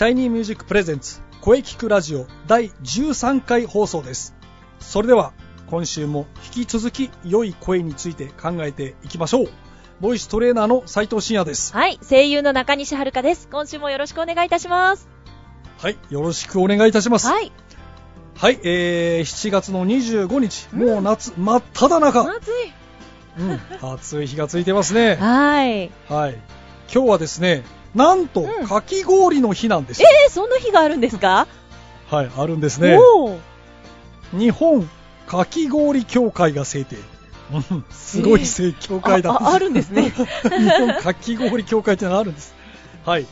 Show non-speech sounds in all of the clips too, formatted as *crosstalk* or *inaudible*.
シャイニーミュージックプレゼンツ声キクラジオ第13回放送です。それでは今週も引き続き良い声について考えていきましょう。ボイストレーナーの斉藤慎也です。はい、声優の中西遥です。今週もよろしくお願いいたします。はい、よろしくお願いいたします。はい、はい、えー、7月の25日、もう夏真っ只中。暑い。うん、暑い日が続いてますね。*laughs* はい。はい。今日はですね、なんと、うんかき氷の日なんですえー、そんな日があるんですか？はい、あるんですね。日本かき氷協会が制定。うんすごい正協会だ。あああるんですね *laughs* 日本かき氷協会ってのがあるんです。はい。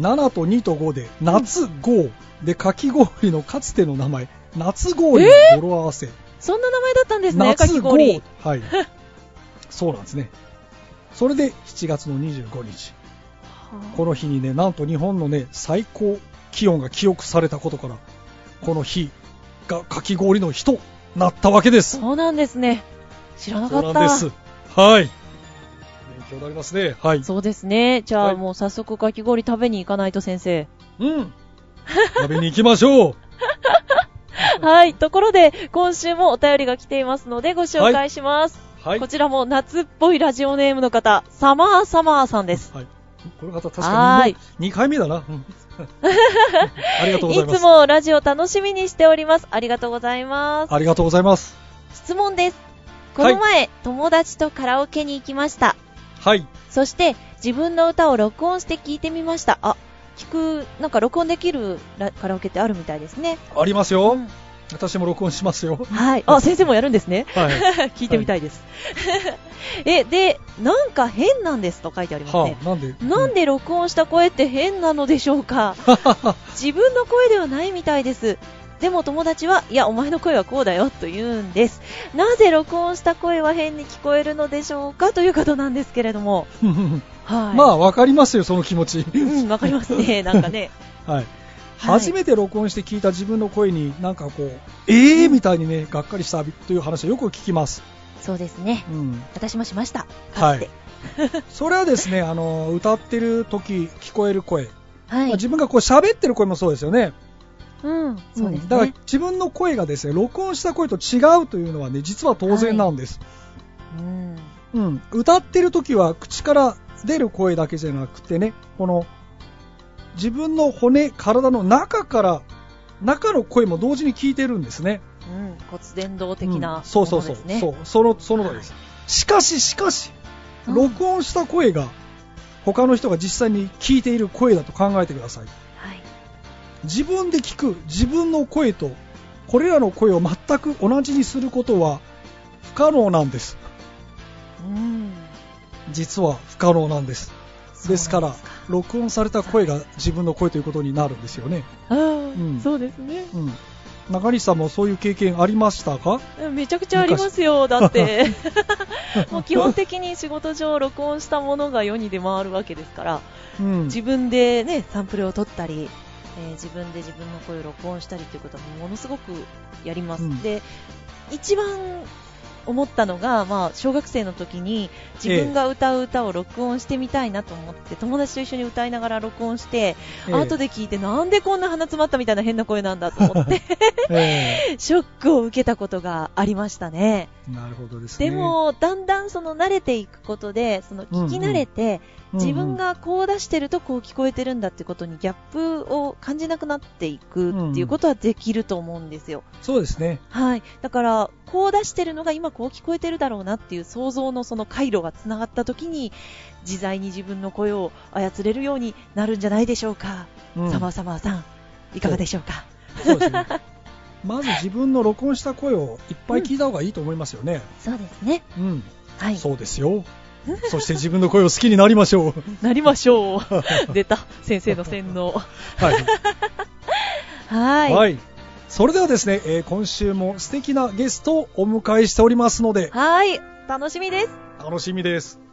7と2と5で、夏5で、かき氷のかつての名前、夏氷の語呂合わせ。そんな名前だったんですね、夏氷。はい。そうなんですね。それで7月の25日。この日にね、なんと日本のね、最高気温が記憶されたことから、この日がかき氷の日となったわけです。そうなんですね。知らなかそうった。なんです。はい。勉強になりますね。はい。そうですね。じゃはいあもう早速かき氷食べに行かないと先生。うん。食べに行きましょう。*laughs* はい。ところで、今週もお便りが来ていますのでご紹介します。はい。こちらも夏っぽいラジオネームの方、サマーサマーさんです。はい。この方確はかに2回目だな。うん *laughs* ありがとうございます。いつもラジオ楽しみにしております。ありがとうございます。ありがとうございます。質問です。この前、友達とカラオケに行きました。はい。そして、自分の歌を録音して聞いてみました。あ、聞く、なんか録音できるラカラオケってあるみたいですね。ありますよ。うん私も録音しますよ。はい。あ、先生もやるんですね。はい。*laughs* 聞いてみたいです。*laughs* え、で、なんか変なんですと書いてありますねは。あ、なんで？なんで録音した声って変なのでしょうか？*laughs* 自分の声ではないみたいです。でも友達は、いや、お前の声はこうだよと言うんです。なぜ録音した声は変に聞こえるのでしょうか？ということなんですけれども。はい。まあ、わかりますよ、その気持ち。うん、わかりますね。なんかね。はい。はい初めて録音して聞いた自分の声になんかこう、えー？みたいにね、がっかりしたという話をよく聞きます。そうですね。うん。私もしました。かはい。*laughs* それはですね、*laughs* あの、歌ってる時聞こえる声。はい。まあ自分がこう喋ってる声もそうですよね。うん。そうですんだからね。自分の声がですね、録音した声と違うというのはね、実は当然なんです。うん。うん。歌ってる時は口から出る声だけじゃなくてね、この、自分の骨、体の中から、中の声も同時に聞いてるんですね。うん。骨伝導的なもうんそうそうそう。そうそのその通りです、しかししかしうん録音した声が他の人が実際に聞いている声だと考えてくださいはい。自分で聞く自分の声とこれらの声を全く同じにすることは不可能なんですうん。実は不可能なんですですから録音された声が自分の声ということになるんですよね、ああ、ん。そうですね。うん、中西さんもそういう経験ありましたか？めちゃくちゃありますよ、だって。*laughs* *laughs* もう基本的に仕事上録音したものが世に出回るわけですから、うん。自分でね、サンプルを取ったり、えー自分で自分の声を録音したりということはものすごくやります。うん。で、一番思ったのが、まあ、小学生の時に自分が歌う歌を録音してみたいなと思って、友達と一緒に歌いながら録音して、ええ。後で聞いてなんでこんな鼻詰まったみたいな変な声なんだと思って、*laughs* え *laughs* ショックを受けたことがありましたね。えなるほどですね。でも、だんだんその慣れていくことで、その聞き慣れて、自分がこう出してるとこう聞こえてるんだってことにギャップを感じなくなっていくっていうことはできると思うんですよ。そうですねはい。だから、こう出してるのが今こう聞こえてるだろうなっていう想像のその回路がつながった時に、自在に自分の声を操れるようになるんじゃないでしょうか。うんサマーサマーさん、いかがでしょうか？そうですね。*laughs* まず自分の録音した声をいっぱい聞いた方がいいと思いますよね。そうですね。うん。はい。そうですよ。そして自分の声を好きになりましょう。なりましょう。*laughs* 出た。先生の洗脳。はい。*laughs* はい。はい。それではですね、えー今週も素敵なゲストをお迎えしておりますので、はい。楽しみです。楽しみです。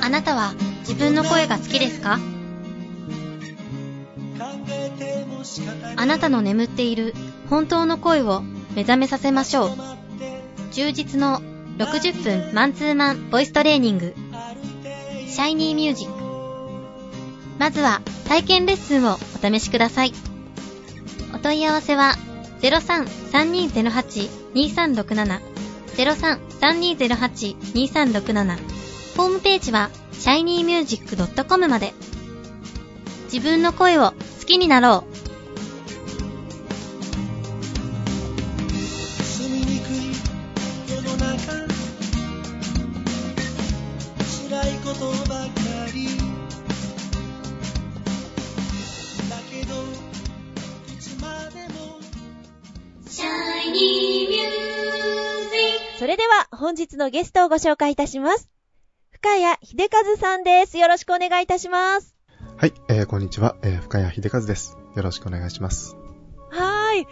あなたは自分の声が好きですか？あなたの眠っている本当の声を目覚めさせましょう。充実の60分マンツーマンボイストレーニング。シャイニーミュージック。まずは体験レッスンをお試しください。お問い合わせは03-3208-2367 03-3208-2367ホームページは shinymusic.com まで。自分の声を好きになろう。住みでは本日のゲストをご紹介いたします。深谷秀和さんです。よろしくお願いいたします。はい、えー、こんにちは、えー、深谷秀和です。よろしくお願いします。はーい。い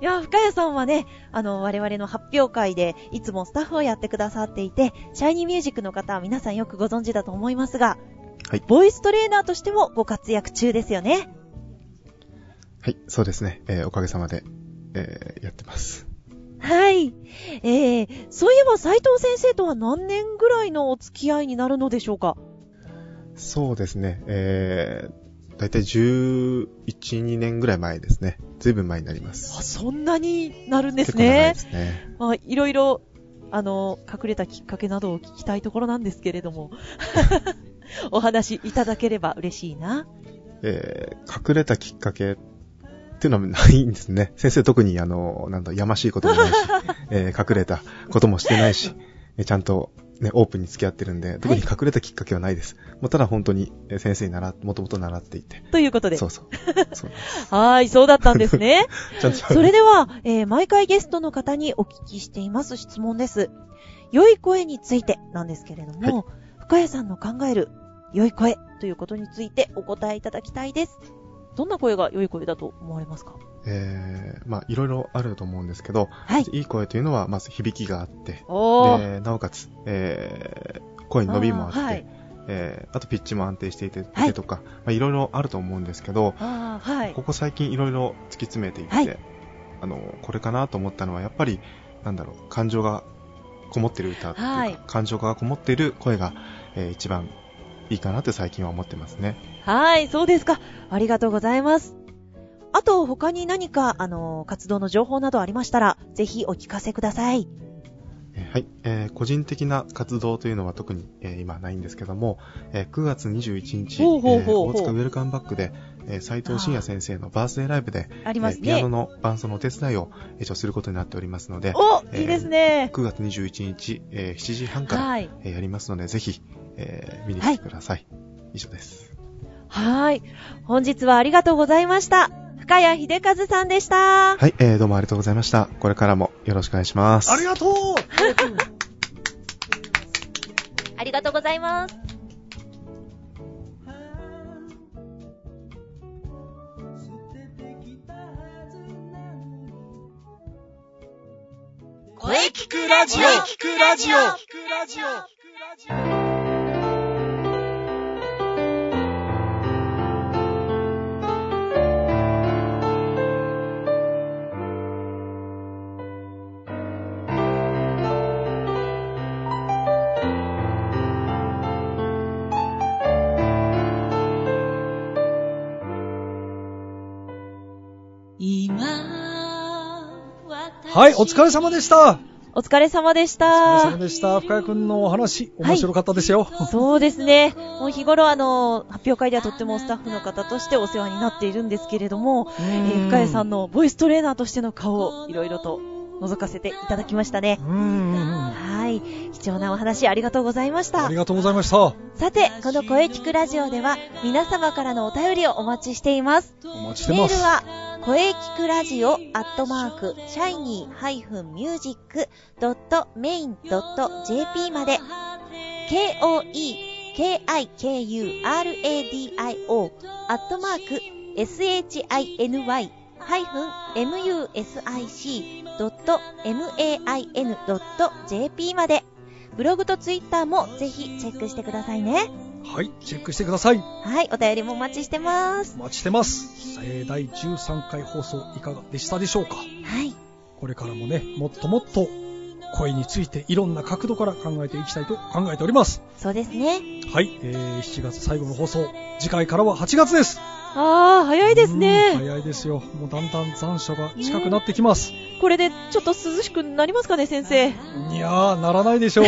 や、深谷さんはね、あの、我々の発表会で、いつもスタッフをやってくださっていて、シャイニーミュージックの方は皆さんよくご存知だと思いますが、はいボイストレーナーとしてもご活躍中ですよね。はい、そうですね、えー、おかげさまで、えー、やってます。はい。えー、そういえば斉藤先生とは何年ぐらいのお付き合いになるのでしょうか？そうですね、えー、だいたい11、2年ぐらい前ですね。ずいぶん前になります。あ、そんなになるんです結構長いねで。すね。まあ、いろいろ、あの、隠れたきっかけなどを聞きたいところなんですけれども、*laughs* お話いただければ嬉しいな。えー、隠れたきっかけっていうのはないんですね。先生特にあの、なんだ、やましいこともないし、*laughs* えー、隠れたこともしてないし、えーちゃんとね、オープンに付き合ってるんで、特に隠れたきっかけはないです。もうただ本当にえー先生に習っ、もともと習っていて。ということで。そうそう。そう *laughs* はーい、そうだったんですね。*laughs* それでは、えー毎回ゲストの方にお聞きしています質問です。良い声についてなんですけれども、深谷さんの考える良い声ということについてお答えいただきたいです。どんな声が良い声だと思われますか？えー、まあ、いろいろあると思うんですけど、はい。いい声というのは、まず響きがあって。で、なおかつ、えー、声に伸びもあって、あーはい。えー、あとピッチも安定していて、はいとか、まあ、いろいろあると思うんですけど、はい。ここ最近いろいろ突き詰めていって、はいあの、これかなと思ったのは、やっぱり、なんだろう、感情がこもってる歌っていうか、はい感情がこもっている声が、えー一番いいかなって最近は思ってますね。はい、そうですか。ありがとうございます。あと、他に何か、あの、活動の情報などありましたら、ぜひお聞かせください。えーはい、えー個人的な活動というのは特に、えー今ないんですけども、えー9月21日、ほうほうほうほうえー大塚ウェルカムバックで、えー斉藤慎也先生のバースデーライブで、ありますえーピアノね。の伴奏のお手伝いを、えー一応することになっておりますので、お、えーいいですね。9月21日、えー7時半から、はい。えーやりますので、ぜひ、えー見に来てください。以上です。はい。本日はありがとうございました。深谷秀和さんでした。はい、えーどうもありがとうございました。これからもよろしくお願いします。ありがとうありがとうございます。声聞くラジオ聞くラジオはい、お疲れ様でした。お疲れ様でしお疲れた様。でした。深谷くんのお話、面白かったですよ。そうですね。もう日頃あの、発表会ではとってもスタッフの方としてお世話になっているんですけれども、えー深谷さんのボイストレーナーとしての顔をいろいろと覗かせていただきましたね。はい。貴重なお話ありがとうございましたあり。がとうございました。さて、この声聞くラジオでは皆様からのお便りをお待ちしています。お待ちしてます。メールは、声聞くラジオアットマーク、シャイニー -music.main.jp まで、k-o-e-k-i-k-u-r-a-d-i-o アットマーク、shiny-music.main.jp まで、ブログとツイッターもぜひチェックしてくださいね。はい、チェックしてください。はい、お便りもお待ちしてますお。待ちしてます。えー、第13回放送いかがでしたでしょうか？はい。これからもね、もっともっと声についていろんな角度から考えていきたいと考えております。そうですね。はい、えー、7月最後の放送、次回からは8月です。あー、早いですうんね。早いですよ。もうだんだん残暑が近くなってきます。これでちょっと涼しくなりますかね、先生。いやー、ならないでしょう。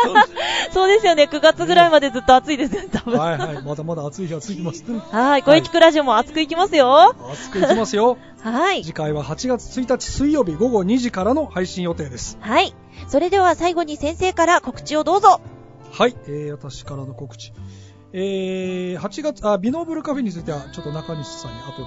*laughs* そうですよね、9月ぐらいまでずっと暑いですよね、多分。はいはい、まだまだ暑い日が続きます。はい、声聞くラジオも熱くいきますよ。暑くいきますよ。はい。次回は8月1日水曜日午後2時からの配信予定です。はい。それでは最後に先生から告知をどうぞ。はい、えー、私からの告知。えー、8月、あ、ビノーブルカフェについては、ちょっと中西さんに後で、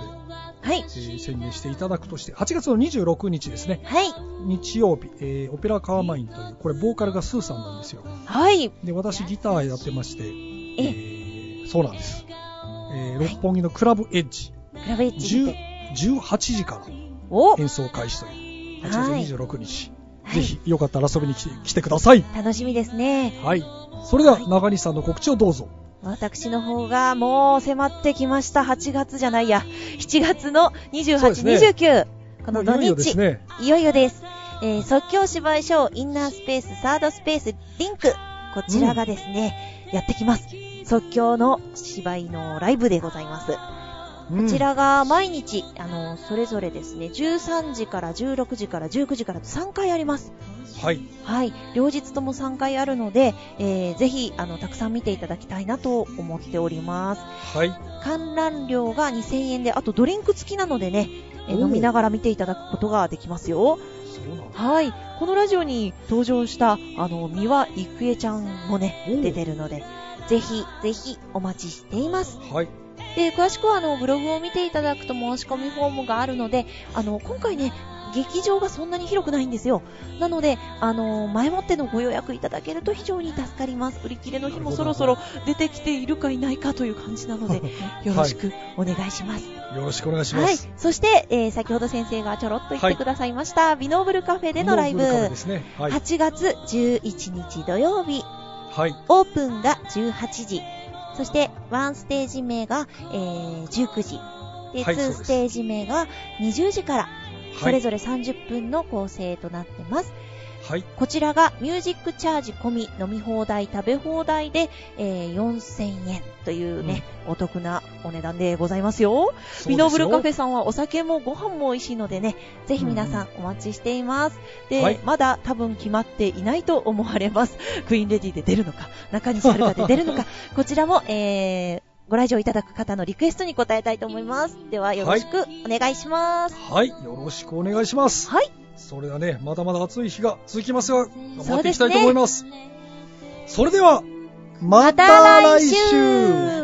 はいえ。ー宣伝していただくとして、8月の26日ですね、はい。日曜日、えー、オペラカーマインという、これボーカルがスーさんなんですよ。はい。で、私ギターやってまして、ええー、そうなんです。えー、六本木のクラブエッジ、クラブエッジにて。10 18時からお演奏開始という、はい8月26日、はいぜひよかったら遊びに来てください。楽しみですね。はい。それでは、中西さんの告知をどうぞ。私の方がもう迫ってきました。8月じゃないや。7月の28、そうですね29。この土日。ね。いよいよです。えー即興芝居ショーインナースペースサードスペースリンク。こちらがですね、やってきます。即興の芝居のライブでございます。うんこちらが毎日、あの、それぞれですね、13時から16時から19時からと3回あります。はい。はい。両日とも3回あるので、えーぜひ、あの、たくさん見ていただきたいなと思っております。はい。観覧料が2000円で、あとドリンク付きなのでね、え飲みながら見ていただくことができますよ。はい。このラジオに登場した、あの、三輪郁恵ちゃんもね出てるので、ぜひ、ぜひ、お待ちしています。はい。で、詳しくは、あの、ブログを見ていただくと申し込みフォームがあるので、あの、今回ね、劇場がそんなに広くないんですよ。なので、あの、前もってのご予約いただけると非常に助かります。売り切れの日もそろそろ出てきているかいないかという感じなので、*laughs* よろしくお願いします。よろしくお願いしまはいす。。そして、えー先ほど先生がちょろっと言ってくださいました、ビノーブルカフェでのライブ、ね。はい。8月11日土曜日、はい。オープンが18時、そして1ステージ目が、えー19時、で、2はいそうですステージ目が20時から、そはい。れぞれ30分の構成となってます。はい。こちらがミュージックチャージ込み飲み放題食べ放題で、えー4000円というね、お得なお値段でございますよ。ミノーブルカフェさんはお酒もご飯も美味しいのでね、ぜひ皆さんお待ちしています。で、はいまだ多分決まっていないと思われます。クイーンレディで出るのか、中西遥で出るのか、*laughs* こちらも、えー、ご来場いただく方のリクエストに答えたいと思います。ではよろしくお願いします。はい。よろしくお願いします。はい。それではね、まだまだ暑い日が続きますが、頑張っていきたいと思います。それでは、ままたた来週